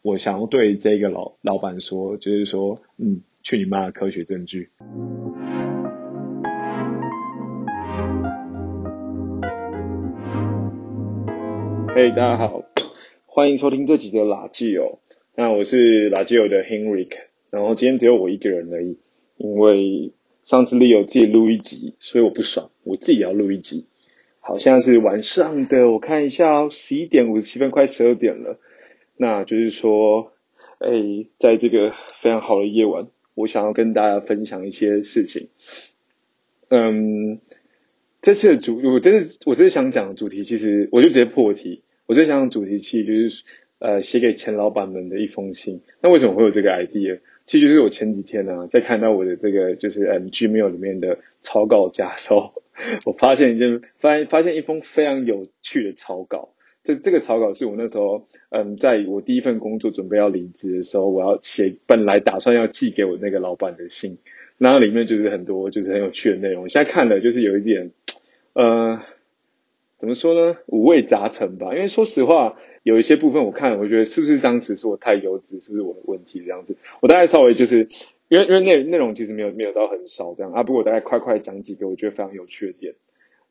我想要对这个老老板说，就是说，嗯，去你妈的科学证据。嘿，大家好，欢迎收听这集的垃圾哦。那我是垃圾友的 Henrik，然后今天只有我一个人而已，因为上次 Leo 自己录一集，所以我不爽，我自己要录一集。好，现在是晚上的，我看一下哦，十一点五十七分，快十二点了。那就是说，哎，在这个非常好的夜晚，我想要跟大家分享一些事情。嗯，这次的主，我真是，我真是想讲的主题，其实我就直接破题。我最想讲主题其实就是呃写给前老板们的一封信。那为什么会有这个 idea？其实就是我前几天呢在看到我的这个就是嗯 Gmail 里面的草稿夹 的时候，我发现一件发现发现一封非常有趣的草稿。这这个草稿是我那时候嗯在我第一份工作准备要离职的时候，我要写本来打算要寄给我那个老板的信，然后里面就是很多就是很有趣的内容。现在看了就是有一点呃。怎么说呢？五味杂陈吧。因为说实话，有一些部分我看，我觉得是不是当时是我太幼稚，是不是我的问题这样子？我大概稍微就是，因为因为内内容其实没有没有到很少这样啊。不过我大概快快讲几个我觉得非常有趣的点。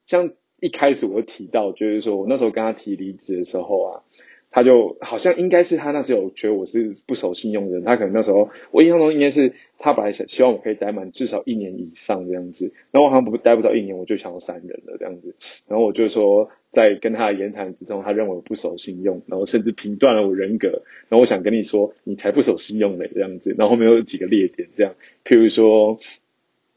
像一开始我就提到，就是说我那时候跟他提离职的时候啊。他就好像应该是他那时候觉得我是不守信用的人，他可能那时候我印象中应该是他本来想希望我可以待满至少一年以上这样子，然后我好像不待不到一年我就想要删人了这样子，然后我就说在跟他的言谈之中，他认为我不守信用，然后甚至评断了我人格，然后我想跟你说你才不守信用嘞这样子，然后后面有几个列点这样，譬如说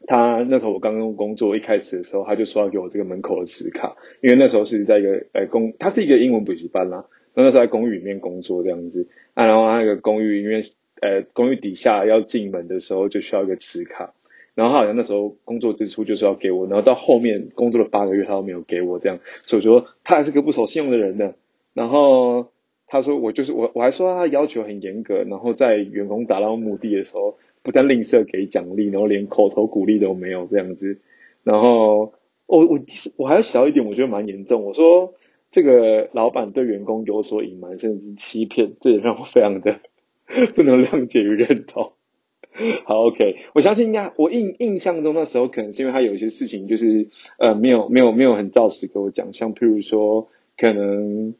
他那时候我刚刚工作一开始的时候，他就说要给我这个门口的磁卡，因为那时候是在一个呃公，他是一个英文补习班啦。那时候在公寓里面工作这样子，啊，然后那个公寓因为呃公寓底下要进门的时候就需要一个磁卡，然后他好像那时候工作之初就是要给我，然后到后面工作了八个月他都没有给我这样，所以说他还是个不守信用的人呢。然后他说我就是我我还说他要求很严格，然后在员工达到目的的时候不但吝啬给奖励，然后连口头鼓励都没有这样子。然后我我我还要小一点，我觉得蛮严重，我说。这个老板对员工有所隐瞒，甚至是欺骗，这也让我非常的 不能谅解与认同。好，OK，我相信应该我印印象中那时候可能是因为他有一些事情就是呃没有没有没有很照实给我讲，像譬如说可能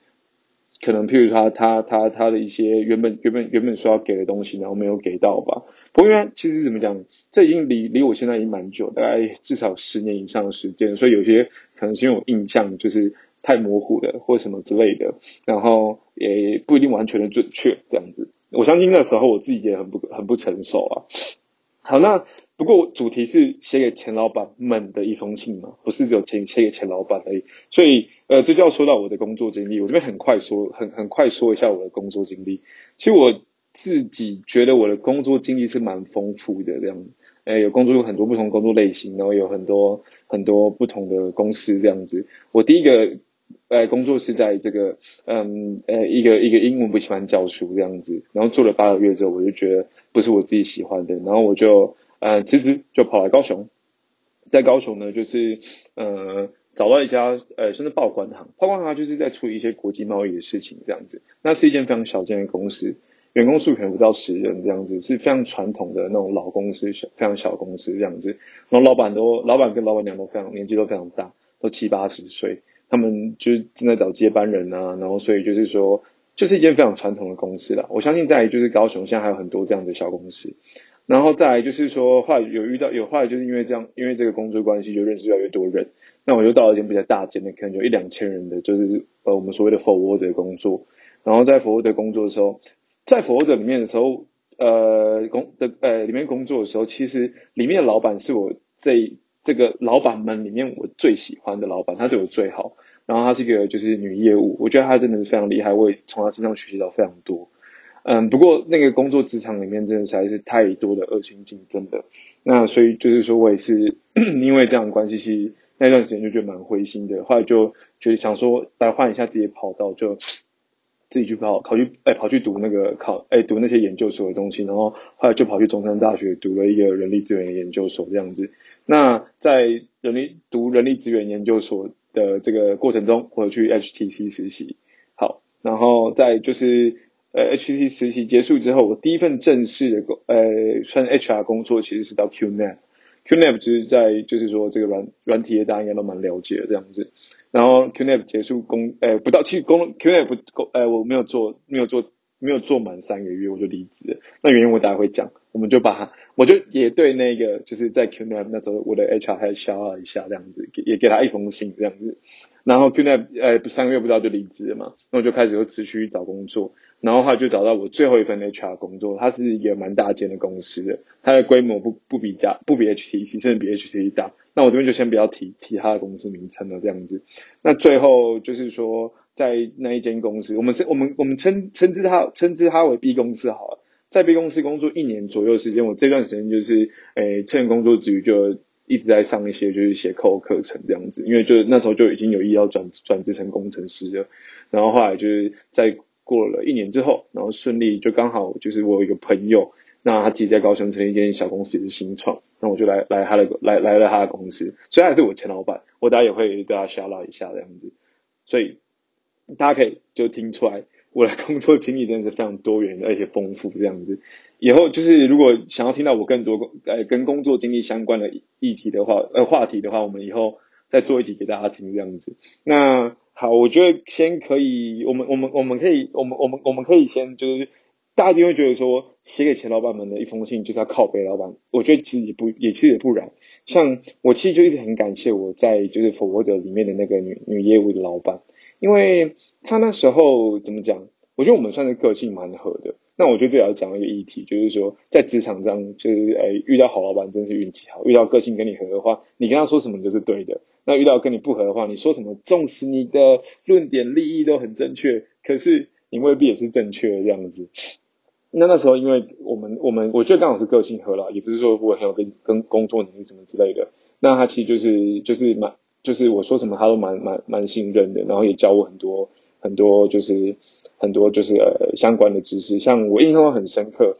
可能譬如他他他他的一些原本原本原本说要给的东西，然后没有给到吧。不过因为其实怎么讲，这已经离离我现在已经蛮久，大概至少十年以上的时间，所以有些可能是因为我印象就是。太模糊的或什么之类的，然后也不一定完全的准确这样子。我相信那时候我自己也很不很不成熟啊。好，那不过主题是写给前老板们的一封信嘛，不是只有钱写给前老板而已。所以呃，这就要说到我的工作经历。我这边很快说，很很快说一下我的工作经历。其实我自己觉得我的工作经历是蛮丰富的这样。呃，有工作有很多不同工作类型，然后有很多很多不同的公司这样子。我第一个。呃，工作是在这个，嗯，呃，一个一个英文不喜欢教书这样子，然后做了八个月之后，我就觉得不是我自己喜欢的，然后我就，呃，其实就跑来高雄，在高雄呢，就是，呃，找到一家，呃，算是报关行，报关行就是在处理一些国际贸易的事情这样子，那是一间非常小间的公司，员工数可能不到十人这样子，是非常传统的那种老公司，小非常小公司这样子，然后老板都，老板跟老板娘都非常年纪都非常大，都七八十岁。他们就正在找接班人啊，然后所以就是说，就是一间非常传统的公司啦。我相信在就是高雄现在还有很多这样的小公司，然后再来就是说，后来有遇到有后来就是因为这样，因为这个工作关系就认识越来越多人，那我就到了一间比较大间的，可能有一两千人的，就是呃我们所谓的 forward 的工作。然后在 forward 工作的时候，在 forward 里面的时候，呃工的呃里面工作的时候，其实里面的老板是我这。这个老板们里面，我最喜欢的老板，他对我最好。然后她是一个就是女业务，我觉得她真的是非常厉害，我也从她身上学习到非常多。嗯，不过那个工作职场里面真的实在是太多的恶性竞争的。那所以就是说我也是 因为这样的关系，其实那段时间就觉得蛮灰心的。后来就觉得想说来换一下自己跑道，就自己去跑考去哎跑去读那个考哎读那些研究所的东西，然后后来就跑去中山大学读了一个人力资源研究所这样子。那在人力读人力资源研究所的这个过程中，我去 HTC 实习，好，然后再就是呃，H T 实习结束之后，我第一份正式的工呃算 HR 工作其实是到 QNAP。QNAP 就是在就是说这个软软体业大家应该都蛮了解的这样子。然后 QNAP 结束工呃不到其实工 QNAP 工呃我没有做没有做没有做满三个月我就离职。那原因我大家会讲，我们就把它我就也对那个就是在 QNAP 那时候我的 HR 还消化一下这样子，也给他一封信这样子。然后 QNAP 呃三个月不到就离职了嘛，那我就开始又持续找工作。然后他就找到我最后一份 HR 工作，它是一个蛮大间的公司的，它的规模不不比加不比 HTC，甚至比 HTC 大。那我这边就先不要提提它的公司名称了，这样子。那最后就是说，在那一间公司，我们是我们我们称称之它称之它为 B 公司好了，在 B 公司工作一年左右时间，我这段时间就是诶趁工作之余就一直在上一些就是写扣课程这样子，因为就那时候就已经有意要转转职成工程师了，然后后来就是在。过了一年之后，然后顺利就刚好就是我有一个朋友，那他自己在高雄成立一间小公司也是新创，那我就来来他的来来了他的公司，虽然还是我前老板，我大家也会对他 shout 一下这样子，所以大家可以就听出来我的工作经历真的是非常多元的而且丰富这样子。以后就是如果想要听到我更多工呃跟工作经历相关的议题的话呃话题的话，我们以后再做一集给大家听这样子。那。好，我觉得先可以，我们我们我们可以，我们我们我们可以先就是，大家就会觉得说，写给前老板们的一封信就是要靠背老板。我觉得其实也不也其实也不然。像我其实就一直很感谢我在就是 Forward 里面的那个女女业务的老板，因为他那时候怎么讲？我觉得我们算是个性蛮合的。那我觉得这也要讲一个议题，就是说在职场上，就是诶遇到好老板真是运气好，遇到个性跟你合的话，你跟他说什么就是对的。那遇到跟你不合的话，你说什么，纵使你的论点利益都很正确，可是你未必也是正确的这样子。那那时候，因为我们我们我觉得刚好是个性合了，也不是说我很有跟跟工作能力什么之类的。那他其实就是就是蛮就是我说什么他都蛮蛮蛮信任的，然后也教我很多很多就是很多就是呃相关的知识。像我印象很深刻，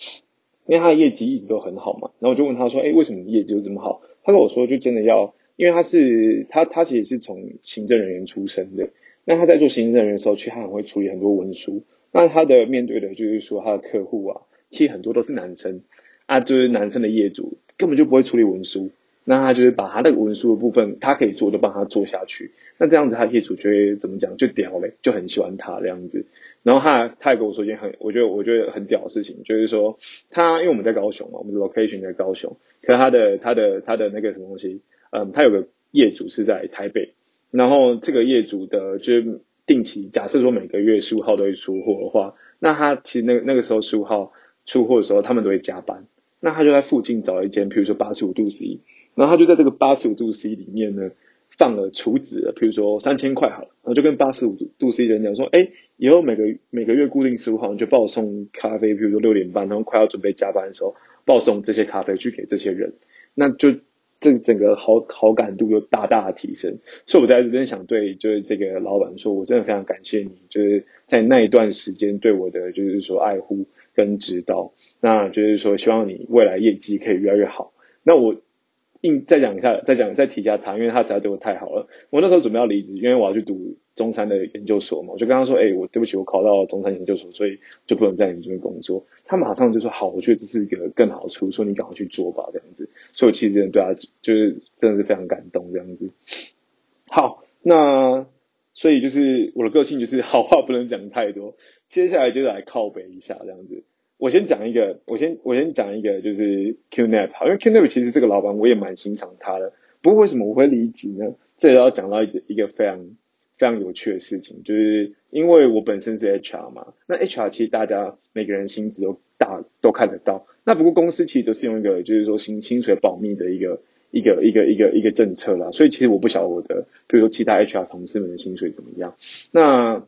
因为他的业绩一直都很好嘛，然后我就问他说：“哎，为什么业绩就这么好？”他跟我说：“就真的要。”因为他是他他其实是从行政人员出身的，那他在做行政人员的时候，其实他很会处理很多文书。那他的面对的就是说他的客户啊，其实很多都是男生啊，就是男生的业主根本就不会处理文书。那他就是把他那个文书的部分，他可以做，就帮他做下去。那这样子，他业主就会怎么讲，就屌嘞，就很喜欢他这样子。然后他他也跟我说一件很，我觉得我觉得很屌的事情，就是说他因为我们在高雄嘛，我们的 location 在高雄，可是他的他的他的那个什么东西。嗯，他有个业主是在台北，然后这个业主的就是定期，假设说每个月十五号都会出货的话，那他其实那那个时候十五号出货的时候，他们都会加班，那他就在附近找一间，比如说八十五度 C，然后他就在这个八十五度 C 里面呢放了储值，比如说三千块好了，然后就跟八十五度 C 的人讲说，哎，以后每个每个月固定十五号就帮我送咖啡，比如说六点半，然后快要准备加班的时候，报送这些咖啡去给这些人，那就。这整个好好感度又大大提升，所以我在这边想对就是这个老板说，我真的非常感谢你，就是在那一段时间对我的就是说爱护跟指导，那就是说希望你未来业绩可以越来越好。那我。硬再讲一下，再讲再提一下他，因为他实在对我太好了。我那时候准备要离职，因为我要去读中山的研究所嘛，我就跟他说：“哎，我对不起，我考到中山研究所，所以就不能在你这边工作。”他马上就说：“好，我觉得这是一个更好处说你赶快去做吧，这样子。”所以我其实真的对他就是真的是非常感动，这样子。好，那所以就是我的个性就是好话不能讲太多，接下来就来靠背一下这样子。我先讲一个，我先我先讲一个，就是 QNAP，好，因为 QNAP 其实这个老板我也蛮欣赏他的。不过为什么我会离职呢？这也要讲到一个一个非常非常有趣的事情，就是因为我本身是 HR 嘛，那 HR 其实大家每个人薪资都大都看得到。那不过公司其实都是用一个就是说薪薪水保密的一个一个一个一个一个政策啦，所以其实我不晓得我的，比如说其他 HR 同事们的薪水怎么样。那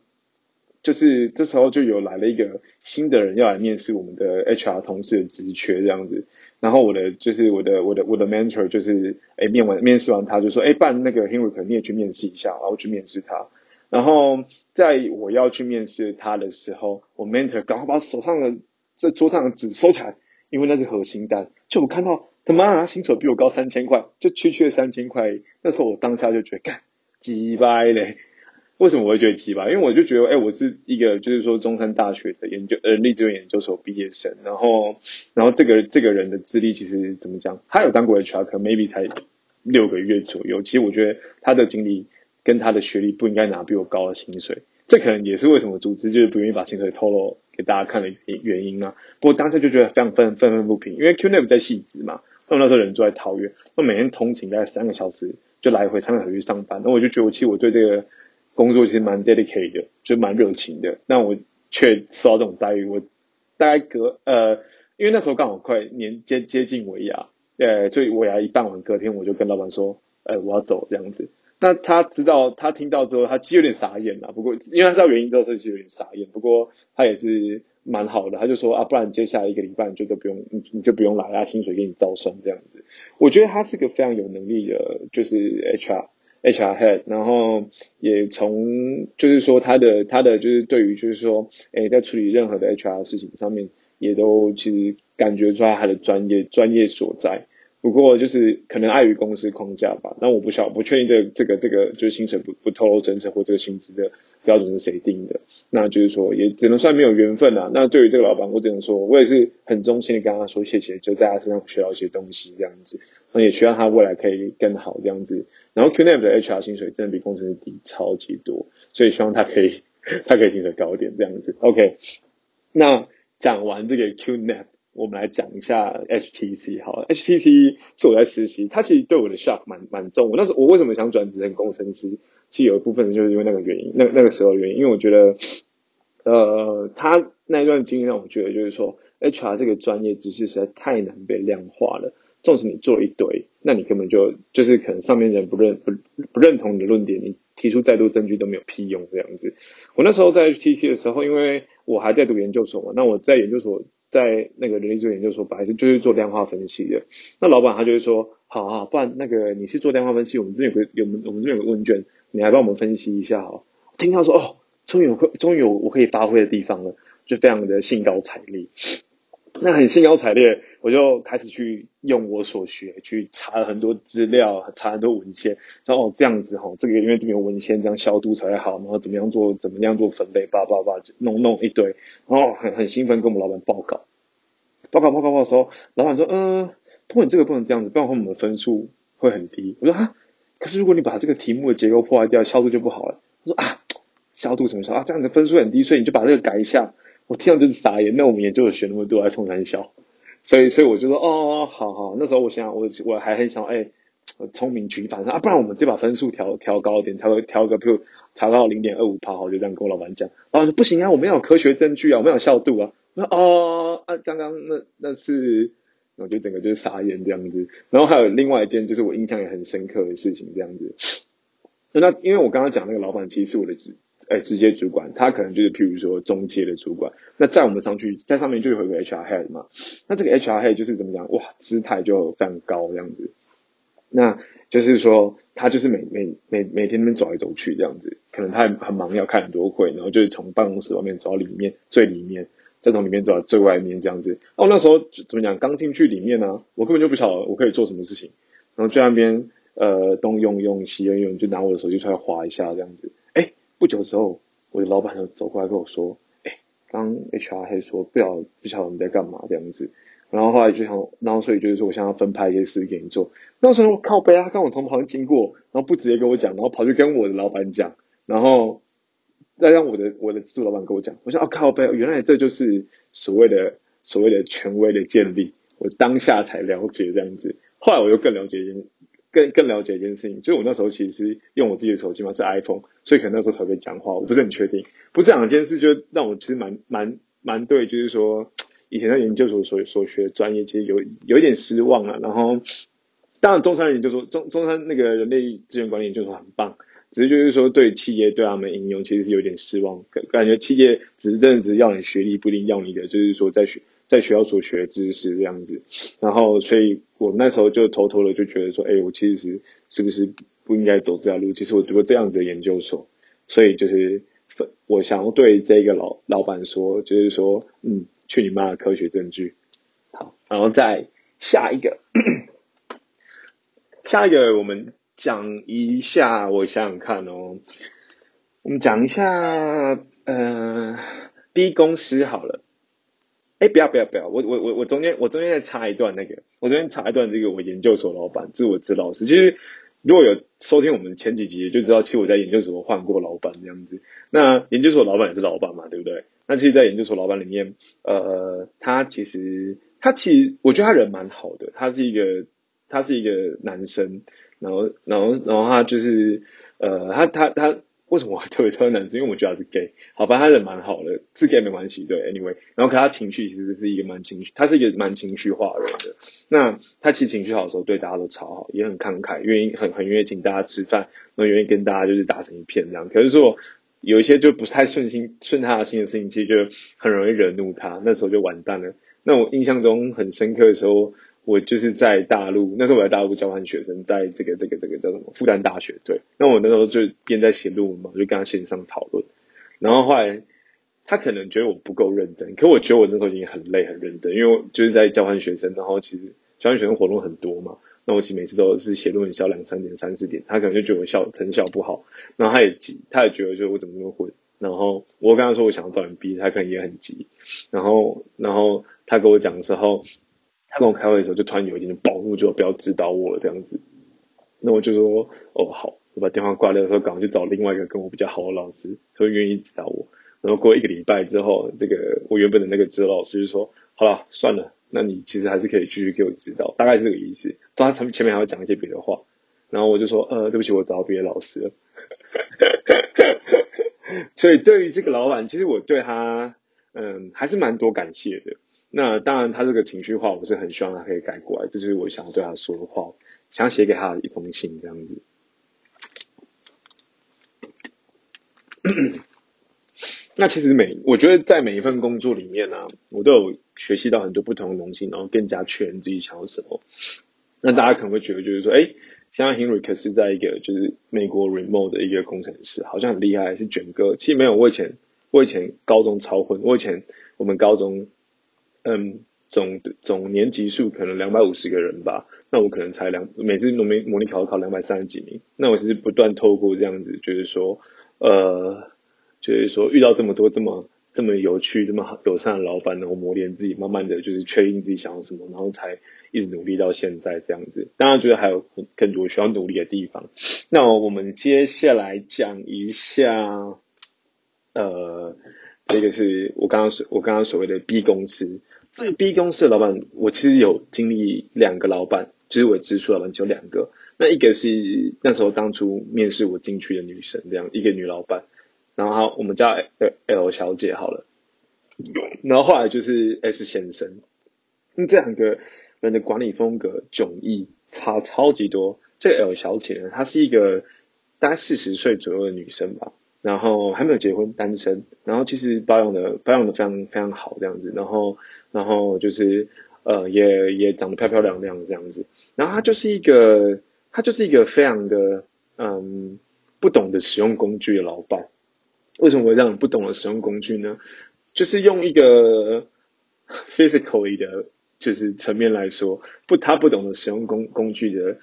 就是这时候就有来了一个新的人要来面试我们的 HR 同事的职缺这样子，然后我的就是我的我的我的 mentor 就是哎面完面试完他就说哎办那个 Henry 可你也去面试一下，然后去面试他，然后在我要去面试他的时候，我 mentor 赶快把手上的这桌上的纸收起来，因为那是核心单，就我看到他妈他薪水比我高三千块，就区区的三千块，那时候我当下就觉得干鸡掰嘞。为什么我会觉得鸡巴？因为我就觉得，哎，我是一个就是说中山大学的研究人力资源研究所毕业生，然后然后这个这个人的资历其实怎么讲？他有当过 HR，可 maybe 才六个月左右。其实我觉得他的经历跟他的学历不应该拿比我高的薪水。这可能也是为什么组织就是不愿意把薪水透露给大家看的原因啊。不过当下就觉得非常愤愤愤不平，因为 QNAP 在细致嘛，那我那时候人住在桃园，我每天通勤大概三个小时就来回三个小时去上班，那我就觉得其实我对这个工作其实蛮 dedicated 的，就蛮热情的。那我却受到这种待遇，我大概隔呃，因为那时候刚好快年接接近尾牙，呃，所以尾牙一办完，隔天我就跟老板说，呃，我要走这样子。那他知道，他听到之后，他其实有点傻眼了。不过，因为他知道原因之后，所以就有点傻眼。不过，他也是蛮好的。他就说啊，不然接下来一个礼拜你就都不用，你你就不用来啊，薪水给你招生这样子。我觉得他是个非常有能力的，就是 HR HR head。然后也从就是说他的他的就是对于就是说，哎，在处理任何的 HR 事情上面，也都其实感觉出来他的专业专业所在。不过就是可能碍于公司框架吧，那我不晓不确定这这个这个就是薪水不不透露真诚或这个薪资的标准是谁定的，那就是说也只能算没有缘分啊。那对于这个老板，我只能说我也是很衷心的跟他说谢谢，就在他身上学到一些东西这样子，那也希望他未来可以更好这样子。然后 QNAP 的 HR 薪水真的比工程师低超级多，所以希望他可以 他可以薪水高一点这样子。OK，那讲完这个 QNAP。我们来讲一下 HTC 好，HTC 是我在实习，它其实对我的 shock 蛮蛮重。我那时候我为什么想转职成工程师？其实有一部分就是因为那个原因，那那个时候的原因，因为我觉得，呃，他那一段经历让我觉得就是说，HR 这个专业知识实在太难被量化了。纵使你做一堆，那你根本就就是可能上面人不认不不认同你的论点，你提出再多证据都没有屁用这样子。我那时候在 HTC 的时候，因为我还在读研究所嘛，那我在研究所。在那个人力资源研究所，本来是就是做量化分析的。那老板他就会说，好啊，不然那个你是做量化分析，我们这边有个有我们这边有个问卷，你来帮我们分析一下哈。听到说，哦，终于有终于有我可以发挥的地方了，就非常的兴高采烈。那很兴高采烈，我就开始去用我所学，去查了很多资料，查很多文献，然后这样子哈，这个因为这边文献这样消毒才好，然后怎么样做，怎么样做分类，叭叭叭弄弄一堆，然后很很兴奋跟我们老板报告，报告报告报告的时候，老板说，嗯，不过你这个不能这样子，不然我们的分数会很低。我说啊，可是如果你把这个题目的结构破坏掉，消毒就不好了。他说啊，消毒什么消啊？这样子分数很低，所以你就把这个改一下。我听到就是傻眼，那我们研究所学那么多，还冲三小，所以所以我就说哦，好好，那时候我想我我还很想哎，聪明举反啊，不然我们这把分数调调高一点，调调个比如调到零点二五趴，好，就这样跟我老板讲。老板说不行啊，我们要有科学证据啊，我们要有效度啊。我说哦啊，刚刚那那是，我就整个就是傻眼这样子。然后还有另外一件就是我印象也很深刻的事情，这样子。那因为我刚刚讲那个老板其实是我的直。哎，直接主管，他可能就是譬如说中介的主管。那在我们上去，在上面就有一个 HR head 嘛。那这个 HR head 就是怎么讲？哇，姿态就非常高这样子。那就是说，他就是每每每每天那边走来走去这样子。可能他很忙，要开很多会，然后就是从办公室外面走到里面最里面，再从里面走到最外面这样子。哦，那时候怎么讲？刚进去里面呢，我根本就不晓得我可以做什么事情。然后就那边呃东用用西用用，就拿我的手机出来划一下这样子。不久之后，我的老板就走过来跟我说：“哎，刚 HR 还说不晓不晓得你在干嘛这样子。”然后后来就想，然后所以就是说我想要分派一些事给你做。那时候我靠背啊，刚我从旁边经过，然后不直接跟我讲，然后跑去跟我的老板讲，然后再让我的我的制作老板跟我讲。我说哦靠背，原来这就是所谓的所谓的权威的建立。我当下才了解这样子，后来我又更了解一点。更更了解一件事情，就是我那时候其实用我自己的手机嘛，是 iPhone，所以可能那时候才会讲话，我不是很确定。不，这两件事就让我其实蛮蛮蛮对，就是说以前在研究所所所学专业，其实有有一点失望了。然后，当然中山研究所中中山那个人力资源管理研究所很棒，只是就是说对企业对他们应用其实是有点失望，感感觉企业只是真的只是要你学历，不一定要你的，就是说在学。在学校所学知识这样子，然后所以我那时候就偷偷的就觉得说，哎，我其实是是不是不应该走这条路？其实我读过这样子的研究所，所以就是我想要对这个老老板说，就是说，嗯，去你妈的科学证据。好，然后再下一个，下一个我们讲一下，我想想看哦，我们讲一下呃 B 公司好了。哎，不要不要不要，我我我我中间我中间再插一段那个，我中间插一段这个我研究所老板，这是我指老师。其实如果有收听我们前几集，就知道其实我在研究所换过老板这样子。那研究所老板也是老板嘛，对不对？那其实，在研究所老板里面，呃，他其实他其实我觉得他人蛮好的，他是一个他是一个男生，然后然后然后他就是呃，他他他。为什么我特别挑男生？因为我觉得他是 gay，好吧，他人蛮好的，是 gay 没关系，对，anyway，然后可他情绪其实是一个蛮情绪，他是一个蛮情绪化的人。那他其实情绪好的时候，对大家都超好，也很慷慨，愿意很很愿意请大家吃饭，然后愿意跟大家就是打成一片这样。可是说有一些就不太顺心顺他的心的事情，其实就很容易惹怒他，那时候就完蛋了。那我印象中很深刻的时候。我就是在大陆，那时候我在大陆交换学生，在这个这个这个叫什么复旦大学对。那我那时候就边在写论文嘛，我就跟他线上讨论。然后后来他可能觉得我不够认真，可我觉得我那时候已经很累很认真，因为就是在交换学生，然后其实交换学生活动很多嘛。那我其实每次都是写论文写到两三点三四点，他可能就觉得我效成效不好，然后他也急，他也觉得就我怎么那么混。然后我跟他说我想要找人逼，他可能也很急。然后然后他跟我讲的时候。他跟我开会的时候，就突然有一点暴怒，就不要指导我了这样子。那我就说，哦好，我把电话挂掉的时候，赶快去找另外一个跟我比较好的老师，他愿意指导我。然后过一个礼拜之后，这个我原本的那个指导老师就说，好了，算了，那你其实还是可以继续给我指导，大概是这个意思。他前前面还要讲一些别的话，然后我就说，呃，对不起，我找别的老师了。所以对于这个老板，其实我对他，嗯，还是蛮多感谢的。那当然，他这个情绪化，我是很希望他可以改过来。这就是我想要对他说的话，想写给他的一封信，这样子。那其实每，我觉得在每一份工作里面呢，我都有学习到很多不同的东西，然后更加确认自己想要什么。那大家可能会觉得，就是说，哎，像 Henry 可是在一个就是美国 remote 的一个工程师，好像很厉害，是卷哥。其实没有，我以前我以前高中超混，我以前我们高中。嗯，总总年级数可能两百五十个人吧，那我可能才两，每次模拟模拟考考两百三十几名，那我其实不断透过这样子，就是说，呃，就是说遇到这么多这么这么有趣、这么友善的老板，然后磨练自己，慢慢的就是确定自己想要什么，然后才一直努力到现在这样子。当然，觉得还有更多需要努力的地方。那我们接下来讲一下，呃。这个是我刚刚所我刚刚所谓的 B 公司，这个 B 公司的老板，我其实有经历两个老板，就是我直属老板就两个。那一个是那时候当初面试我进去的女生，这样一个女老板，然后我们叫 L 小姐好了。然后后来就是 S 先生，那这两个人的管理风格迥异，差超级多。这个 L 小姐呢，她是一个大概四十岁左右的女生吧。然后还没有结婚，单身，然后其实保养的保养的非常非常好这样子，然后然后就是呃也也长得漂漂亮亮这样子，然后他就是一个他就是一个非常的嗯不懂得使用工具的老板，为什么会这样不懂得使用工具呢？就是用一个 physically 的，就是层面来说，不他不懂得使用工工具的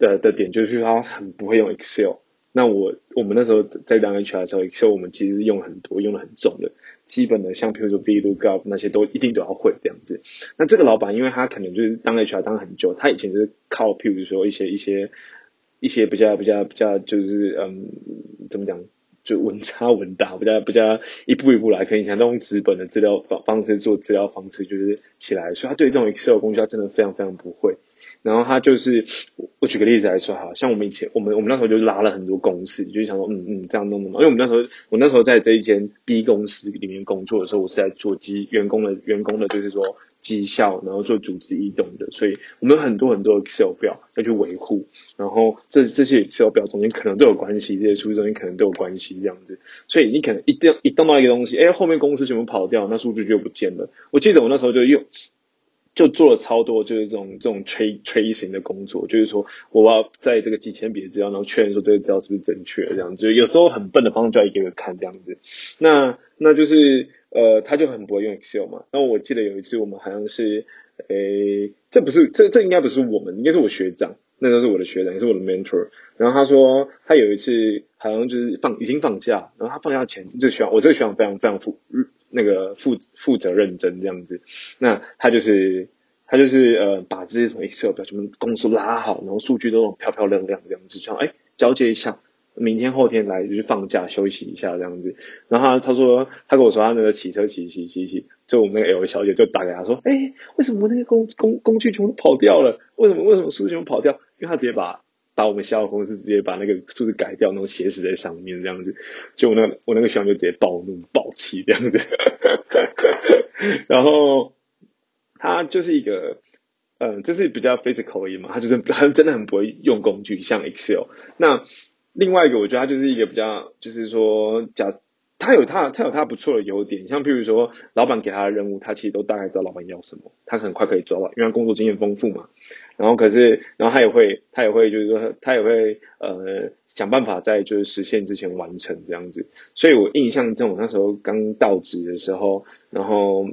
的的点，就是他很不会用 Excel。那我我们那时候在当 HR 的时候，Excel 我们其实用很多，用的很重的，基本的像譬如说 VLOOKUP 那些都一定都要会这样子。那这个老板，因为他可能就是当 HR 当很久，他以前就是靠譬如说一些一些一些比较比较比较就是嗯怎么讲，就稳扎稳打，比较比较一步一步来，可以像那种纸本的资料方方式做资料方式就是起来，所以他对这种 Excel 工具他真的非常非常不会。然后他就是，我举个例子来说哈，像我们以前，我们我们那时候就拉了很多公司，就想说，嗯嗯，这样弄的嘛。因为我们那时候，我那时候在这一间 B 公司里面工作的时候，我是在做机员工的员工的，就是说绩效，然后做组织移动的，所以我们有很多很多 Excel 表要去维护，然后这这些 Excel 表中间可能都有关系，这些数据中间可能都有关系这样子，所以你可能一定一动到一个东西，哎，后面公司全部跑掉，那数据就不见了。我记得我那时候就用。就做了超多，就是这种这种催催型的工作，就是说我要在这个几千笔的资料，然后确认说这个资料是不是正确这样子。有时候很笨的方式就要一个个看这样子。那那就是呃，他就很不会用 Excel 嘛。那我记得有一次我们好像是，诶，这不是这这应该不是我们，应该是我学长。那时候是我的学长，也是我的 mentor。然后他说，他有一次好像就是放已经放假，然后他放假前就学长，我这个学长非常非常负那个负负责认真这样子。那他就是他就是呃把这些什么 Excel 表全部公司拉好，然后数据都那种漂漂亮亮这样子，这样哎交接一下。明天后天来就是放假休息一下这样子，然后他他说他跟我说他那个骑车骑骑骑骑，就我们那个 L 小姐就打给他说，哎，为什么我那个工工工具全部跑掉了？为什么为什么数据全部跑掉？因为他直接把把我们销售公司直接把那个数字改掉，然后写死在上面这样子，就我那个我那个学长就直接暴怒暴气这样子，然后他就是一个嗯，这是比较 physical 一嘛，他就是他真的很不会用工具，像 Excel 那。另外一个，我觉得他就是一个比较，就是说，假他有他他有他不错的优点，像譬如说，老板给他的任务，他其实都大概知道老板要什么，他很快可以抓到，因为他工作经验丰富嘛。然后可是，然后他也会他也会就是说，他也会呃想办法在就是实现之前完成这样子。所以我印象中，我那时候刚到职的时候，然后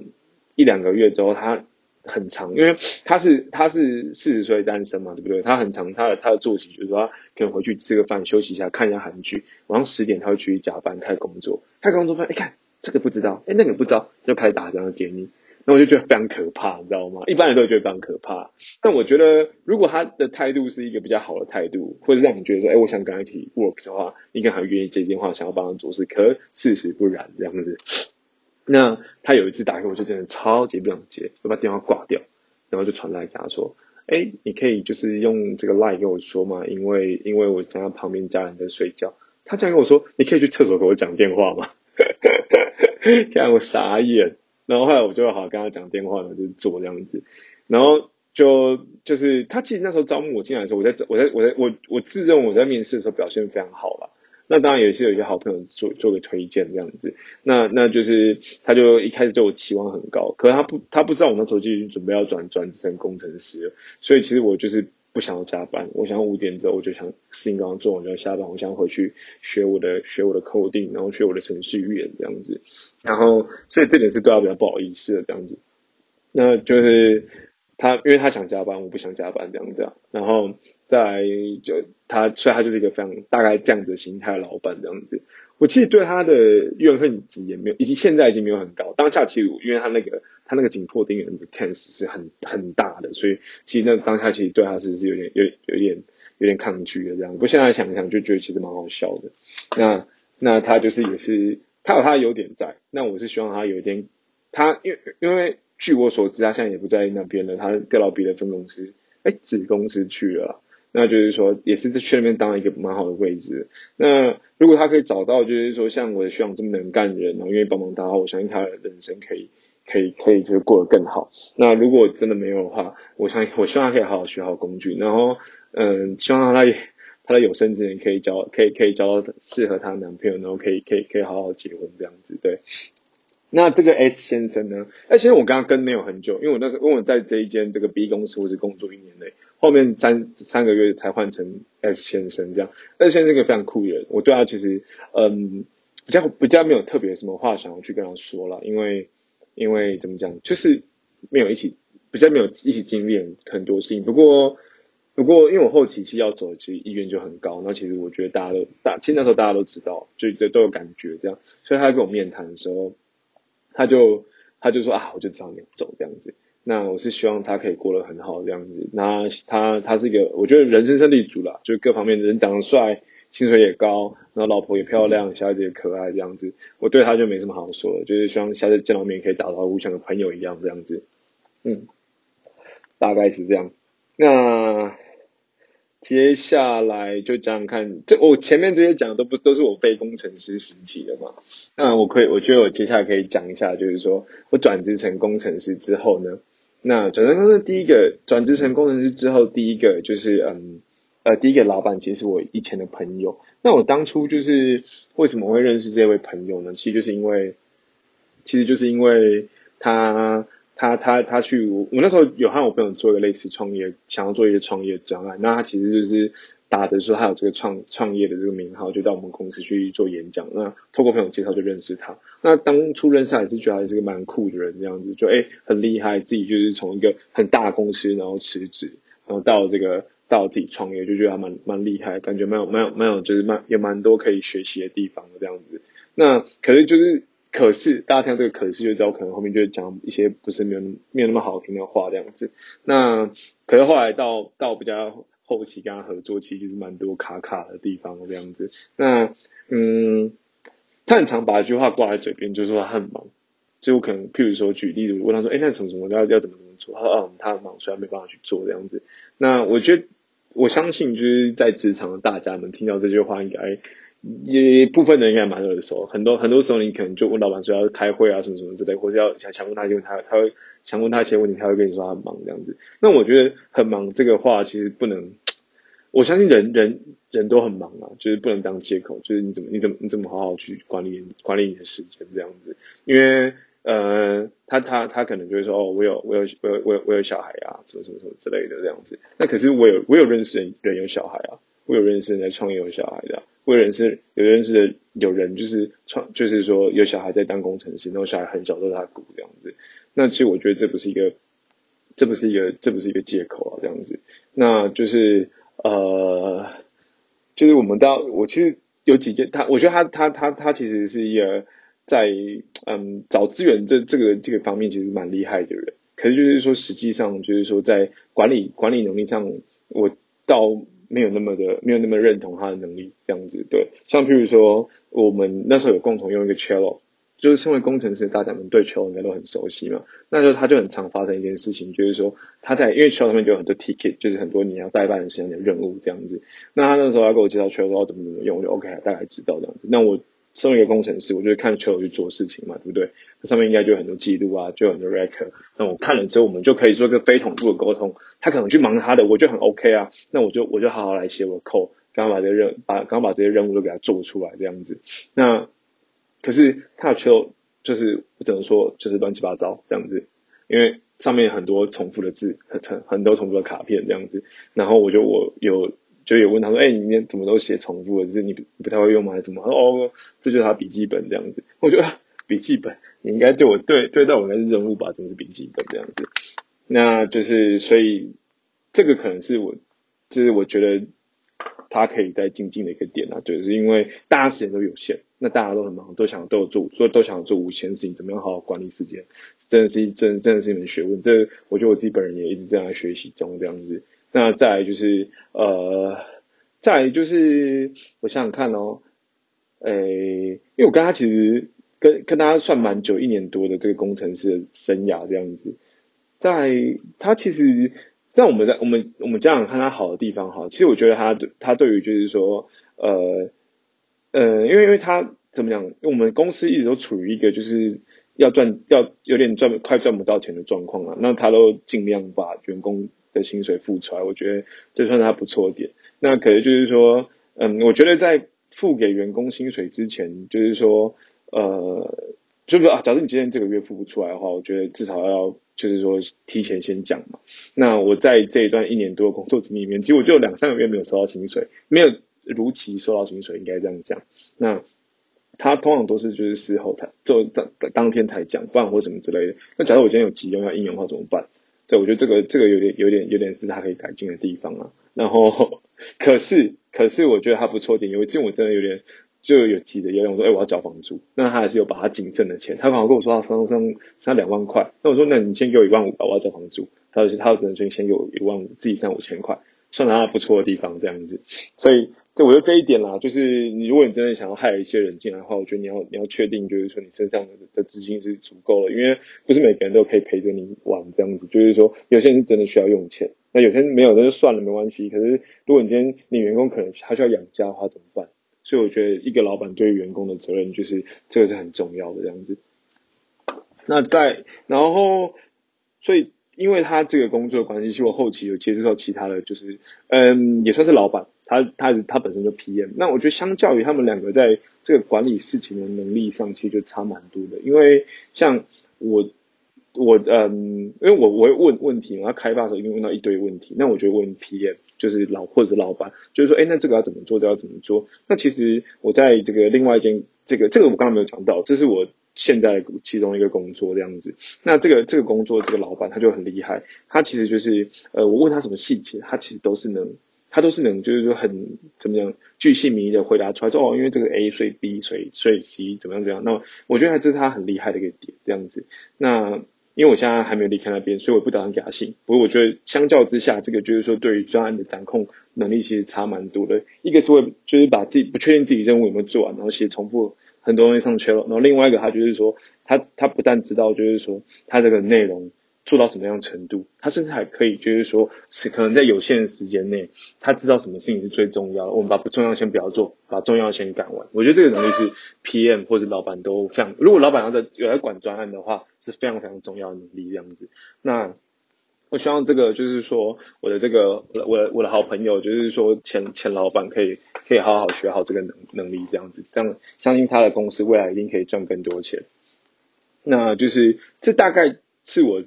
一两个月之后，他。很长，因为他是他是四十岁单身嘛，对不对？他很长，他的他的作息就是说，可能回去吃个饭，休息一下，看一下韩剧，晚上十点他会去加班开工作，开工作发现，哎，看这个不知道，哎，那个不知道，就开始打电话给你，那我就觉得非常可怕，你知道吗？一般人都觉得非常可怕，但我觉得如果他的态度是一个比较好的态度，或者让你觉得说，哎，我想跟他一起 work 的话，应该还愿意接电话，想要帮他做事。可事实不然，这样子。那他有一次打给我，就真的超级不想接，我把电话挂掉，然后就传来给他说：“哎，你可以就是用这个 line 跟我说嘛，因为因为我在旁边家人在睡觉。”他这样跟我说：“你可以去厕所给我讲电话吗？” 看我傻眼，然后后来我就好跟他讲电话呢，就做这样子，然后就就是他其实那时候招募我进来的时候，我在我在我在我我自认我在面试的时候表现非常好了。那当然也是有一些好朋友做做个推荐这样子，那那就是他就一开始对我期望很高，可是他不他不知道我那时候就已经准备要转转职成工程师了，所以其实我就是不想要加班，我想要五点之后我就想事情刚刚做完就要下班，我想回去学我的学我的 coding，然后学我的程序语言这样子，然后所以这点是对他比较不好意思的这样子，那就是他因为他想加班，我不想加班这样子，然后。在就他，所以他就是一个非常大概这样子心态的老板这样子。我其实对他的怨恨值也没有，以及现在已经没有很高。当下其实因为他那个他那个紧迫盯人的 tense 是很很大的，所以其实那当下其实对他是是有点有有点有点抗拒的这样。不过现在想一想就觉得其实蛮好笑的。那那他就是也是他有他的优点在。那我是希望他有一点，他因为因为据我所知，他现在也不在那边了，他调到别的分公司，哎，子公司去了。那就是说，也是在去那边当一个蛮好的位置。那如果他可以找到，就是说像我的学长这么能干的人，然后愿意帮忙他，我相信他的人生可以，可以，可以就是过得更好。那如果真的没有的话，我相信我希望他可以好好学好工具，然后嗯，希望他他的有生之年可以交，可以可以交到适合他的男朋友，然后可以可以可以好好结婚这样子。对。那这个 S 先生呢哎，其实我刚刚跟没有很久，因为我那时候因为我在这一间这个 B 公司我是工作一年内。后面三三个月才换成 S 先生这样，S 先生是个非常酷的人，我对他其实嗯比较比较没有特别什么话想要去跟他说了，因为因为怎么讲，就是没有一起比较没有一起经历很多事情。不过不过因为我后期期要走，其实意愿就很高。那其实我觉得大家都大，其实那时候大家都知道，就就都有感觉这样。所以他跟我面谈的时候，他就他就说啊，我就知道你要走这样子。那我是希望他可以过得很好这样子。那他他是一个，我觉得人生胜利组了，就各方面人长得帅，薪水也高，然后老婆也漂亮，小孩子也可爱这样子。我对他就没什么好说的，就是希望下次见到面可以打招呼，像个朋友一样这样子。嗯，大概是这样。那。接下来就讲讲看，这我前面这些讲的都不都是我非工程师时期的嘛？那我可以，我觉得我接下来可以讲一下，就是说我转职成工程师之后呢，那转成工程师第一个转职成工程师之后，第一个就是嗯呃，第一个老板其实是我以前的朋友。那我当初就是为什么会认识这位朋友呢？其实就是因为，其实就是因为他。他他他去我那时候有和我朋友做一个类似创业，想要做一些创业专案。那他其实就是打着说他有这个创创业的这个名号，就到我们公司去做演讲。那透过朋友介绍就认识他。那当初认识也是觉得他是个蛮酷的人，这样子就哎很厉害，自己就是从一个很大公司然后辞职，然后到这个。到自己创业，就觉得还蛮蛮厉害，感觉蛮有蛮有蛮有就是蛮也蛮多可以学习的地方的这样子。那可是就是可是大家听到这个可是就知道，可能后面就讲一些不是没有没有那么好听的话这样子。那可是后来到到比较后期跟他合作，其实就是蛮多卡卡的地方这样子。那嗯，他很常把一句话挂在嘴边，就是说他很忙。就可能，譬如说举例子，问他说：“哎，那什么什么要要怎么怎么做？”他说：“哦，他很忙，所以他没办法去做这样子。”那我觉得，我相信就是在职场的大家们听到这句话，应该也部分人应该蛮耳熟。很多很多时候，你可能就问老板说要开会啊，什么什么之类，或者要想想问他，因为他他会想问他一些问题，他会跟你说他很忙这样子。那我觉得很忙这个话，其实不能。我相信人人人都很忙啊，就是不能当借口。就是你怎么你怎么你怎么好好去管理管理你的时间这样子，因为。呃，他他他可能就会说，哦，我有我有我有我有我有小孩啊，什么什么什么之类的这样子。那可是我有我有认识人人有小孩啊，我有认识人在创业有小孩的，我有认识有认识的有人就是创就是说有小孩在当工程师，然后小孩很小都是他雇这样子。那其实我觉得这不是一个这不是一个这不是一个借口啊，这样子。那就是呃，就是我们到我其实有几件，他我觉得他他他他其实是一个。在嗯找资源这这个这个方面其实蛮厉害的人，可是就是说实际上就是说在管理管理能力上，我倒没有那么的没有那么认同他的能力这样子。对，像譬如说我们那时候有共同用一个 channel 就是身为工程师大家们对球应该都很熟悉嘛，那就他就很常发生一件事情，就是说他在因为球上面就有很多 ticket，就是很多你要代办的时间的任务这样子。那他那时候要给我介绍 Cello 要怎么怎么用，我就 OK，大概知道这样子。那我。身为一个工程师，我就看球去做事情嘛，对不对？那上面应该就有很多记录啊，就有很多 record。那我看了之后，我们就可以做一个非同步的沟通。他可能去忙他的，我就很 OK 啊。那我就我就好好来写我的 code，刚把这个任把刚刚把这些任务都给他做出来这样子。那可是他的球就是只能说就是乱七八糟这样子，因为上面很多重复的字，很很多重复的卡片这样子。然后我就我有。就有问他说：“哎，你今天怎么都写重复的？字你不太会用吗？还是怎么？”哦，这就是他笔记本这样子。我觉得笔记本，你应该对我对对待我应该是任务吧？怎么是笔记本这样子？那就是所以这个可能是我，就是我觉得他可以再精进的一个点啊，就是因为大家时间都有限，那大家都很忙，都想都有做，所以都想做五千事情，怎么样好好管理时间？真的是真真的是一门学问。这我觉得我自己本人也一直这样学习中这样子。那再来就是呃，再就是我想想看哦，诶，因为我跟他其实跟跟他算蛮久，一年多的这个工程师的生涯这样子，在他其实让我们在我们我们这样看他好的地方哈，其实我觉得他他对于就是说呃呃，因为因为他怎么讲，因为我们公司一直都处于一个就是要赚要有点赚快赚不到钱的状况啊，那他都尽量把员工。的薪水付出来，我觉得这算是他不错点。那可能就是说，嗯，我觉得在付给员工薪水之前，就是说，呃，就是啊，假设你今天这个月付不出来的话，我觉得至少要就是说提前先讲嘛。那我在这一段一年多的工作经历里面，其实我就两三个月没有收到薪水，没有如期收到薪水，应该这样讲。那他通常都是就是事后才就当当天才讲，不然或什么之类的。那假如我今天有急用要应用的话怎么办？对，我觉得这个这个有点有点有点是他可以改进的地方啊。然后，可是可是我觉得他不错点，有一次我真的有点就有急的要用，说哎我要交房租，那他还是有把他仅剩的钱，他刚好跟我说他剩剩剩两万块，那我说那你先给我一万五吧，我要交房租。他说他只能先先给我一万五，自己剩五千块。算他不错的地方，这样子，所以这我觉得这一点啦，就是你如果你真的想要害一些人进来的话，我觉得你要你要确定，就是说你身上的资金是足够了，因为不是每个人都可以陪着你玩这样子，就是说有些人是真的需要用钱，那有些人没有那就算了没关系。可是如果你今天你员工可能他需要养家的话怎么办？所以我觉得一个老板对员工的责任就是这个是很重要的这样子。那在然后所以。因为他这个工作关系，其实我后期有接触到其他的就是，嗯，也算是老板，他他他本身就 PM。那我觉得相较于他们两个在这个管理事情的能力上，其实就差蛮多的。因为像我我嗯，因为我我会问问题，然后开发的时候一定问到一堆问题，那我就问 PM，就是老或者是老板，就是说，哎，那这个要怎么做，就要怎么做。那其实我在这个另外一间这个这个我刚刚没有讲到，这是我现在其中一个工作这样子。那这个这个工作这个老板他就很厉害，他其实就是呃我问他什么细节，他其实都是能。他都是能，就是说很怎么样，巨细靡遗的回答出来，说哦，因为这个 A 所以 B 所以所以 C 怎么样怎样。那我觉得这是他很厉害的一个点，这样子。那因为我现在还没有离开那边，所以我不打算给他信。不过我觉得相较之下，这个就是说对于专案的掌控能力其实差蛮多的。一个是会就是把自己不确定自己任务有没有做完，然后写重复很多东西上去了。然后另外一个他就是说，他他不但知道就是说他这个内容。做到什么样程度，他甚至还可以，就是说，是可能在有限的时间内，他知道什么事情是最重要的。我们把不重要先不要做，把重要先赶完。我觉得这个能力是 PM 或者老板都非常，如果老板要在有在管专案的话，是非常非常重要的能力这样子。那我希望这个就是说，我的这个我我我的好朋友，就是说前前老板可以可以好好学好这个能能力这样子，这样相信他的公司未来一定可以赚更多钱。那就是这大概是我。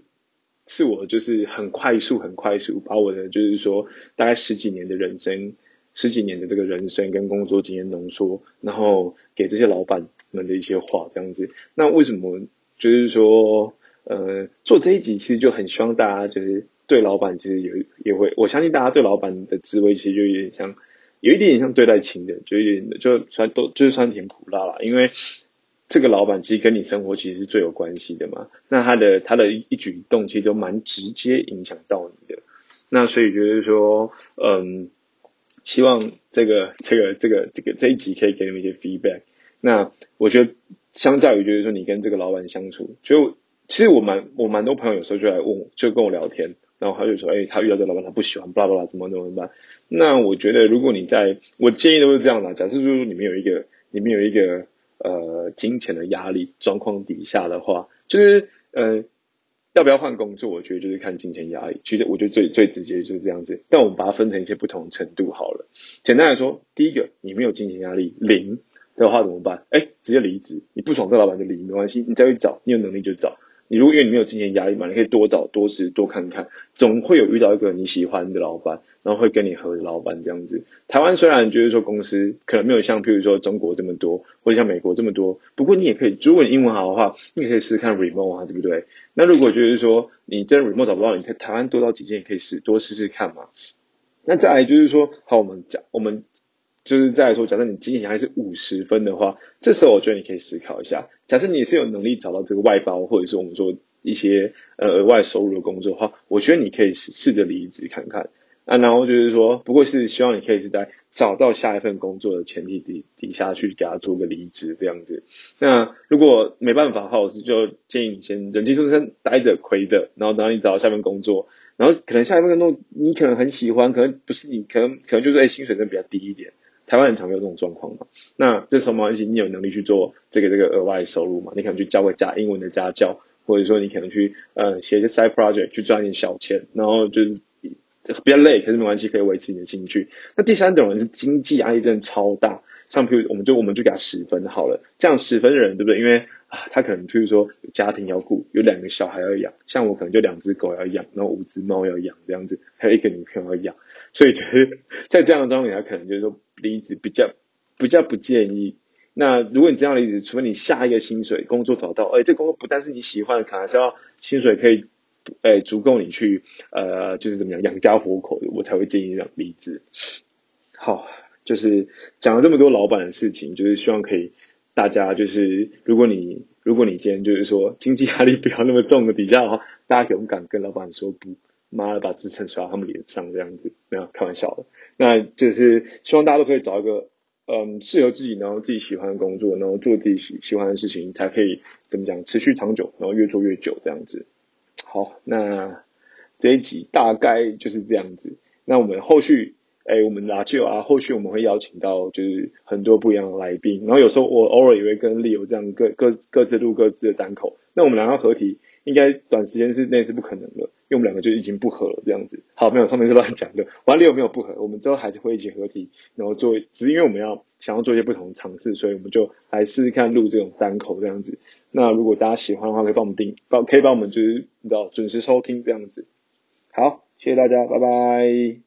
是我就是很快速、很快速把我的就是说大概十几年的人生、十几年的这个人生跟工作经验浓缩，然后给这些老板们的一些话这样子。那为什么就是说呃做这一集其实就很希望大家就是对老板其实有也会，我相信大家对老板的滋味其实就有点像有一点点像对待亲人，就有点就算都就是酸甜苦辣啦，因为。这个老板其实跟你生活其实是最有关系的嘛，那他的他的一举一动其实都蛮直接影响到你的，那所以就是说，嗯，希望这个这个这个这个这一集可以给你们一些 feedback。那我觉得相较于就是说你跟这个老板相处，就其实我蛮我蛮多朋友有时候就来问，就跟我聊天，然后他就说，哎，他遇到这老板他不喜欢，巴拉巴拉怎么怎么办？那我觉得如果你在，我建议都是这样的，假设说你们有一个，你们有一个。呃，金钱的压力状况底下的话，就是呃，要不要换工作？我觉得就是看金钱压力。其实我觉得最最直接就是这样子。但我们把它分成一些不同程度好了。简单来说，第一个，你没有金钱压力零的话怎么办？哎，直接离职。你不爽这老板就离，没关系，你再去找，你有能力就找。你如果因为你没有金钱压力嘛，你可以多找多试多看看，总会有遇到一个你喜欢的老板，然后会跟你合的老板这样子。台湾虽然就是说公司可能没有像譬如说中国这么多，或者像美国这么多，不过你也可以，如果你英文好的话，你也可以试试看 remote 啊，对不对？那如果就是说你真 remote 找不到，你在台湾多找几件也可以试多试试看嘛。那再来就是说，好，我们讲我们。就是再说，假设你金钱还是五十分的话，这时候我觉得你可以思考一下。假设你是有能力找到这个外包，或者是我们说一些呃额外收入的工作的话，我觉得你可以试试着离职看看。啊，然后就是说，不过是希望你可以是在找到下一份工作的前提底底下去给他做个离职这样子。那如果没办法的话，我是就建议你先忍气吞声待着亏着，然后等你找到下份工作，然后可能下一份工作你可能很喜欢，可能不是你，可能可能就是哎薪水真的比较低一点。台湾人常有这种状况嘛？那这时候嘛，你有能力去做这个这个额外收入嘛？你可能去教个假英文的家教，或者说你可能去呃写一些 side project 去赚点小钱，然后就是比较累，可是没关系，可以维持你的兴趣。那第三种人是经济压力真的超大，像譬如我们就我们就给他十分好了，这样十分的人对不对？因为啊，他可能譬如说有家庭要顾，有两个小孩要养，像我可能就两只狗要养，然后五只猫要养这样子，还有一个女朋友要养，所以就是在这样的状况下，可能就是说。离职比较比较不建议。那如果你这样离职，除非你下一个薪水工作找到，哎，这工作不但是你喜欢的，可能是要薪水可以，哎，足够你去呃，就是怎么样养家糊口，我才会建议这样离职。好，就是讲了这么多老板的事情，就是希望可以大家就是，如果你如果你今天就是说经济压力不要那么重的底下的话，大家勇敢跟老板说不。妈的，把支撑甩到他们脸上这样子，没有开玩笑的。那就是希望大家都可以找一个嗯适合自己，然后自己喜欢的工作，然后做自己喜喜欢的事情，才可以怎么讲持续长久，然后越做越久这样子。好，那这一集大概就是这样子。那我们后续，哎，我们拉旧啊，后续我们会邀请到就是很多不一样的来宾，然后有时候我偶尔也会跟丽友这样各各各自录各自的单口。那我们两个合体。应该短时间是内是不可能的，因为我们两个就已经不合了这样子。好，没有上面是乱讲的。完了有没有不合？我们之后还是会一起合体，然后做，只是因为我们要想要做一些不同的尝试，所以我们就来试试看录这种单口这样子。那如果大家喜欢的话，可以帮我们订，帮可以帮我们就是你知道准时收听这样子。好，谢谢大家，拜拜。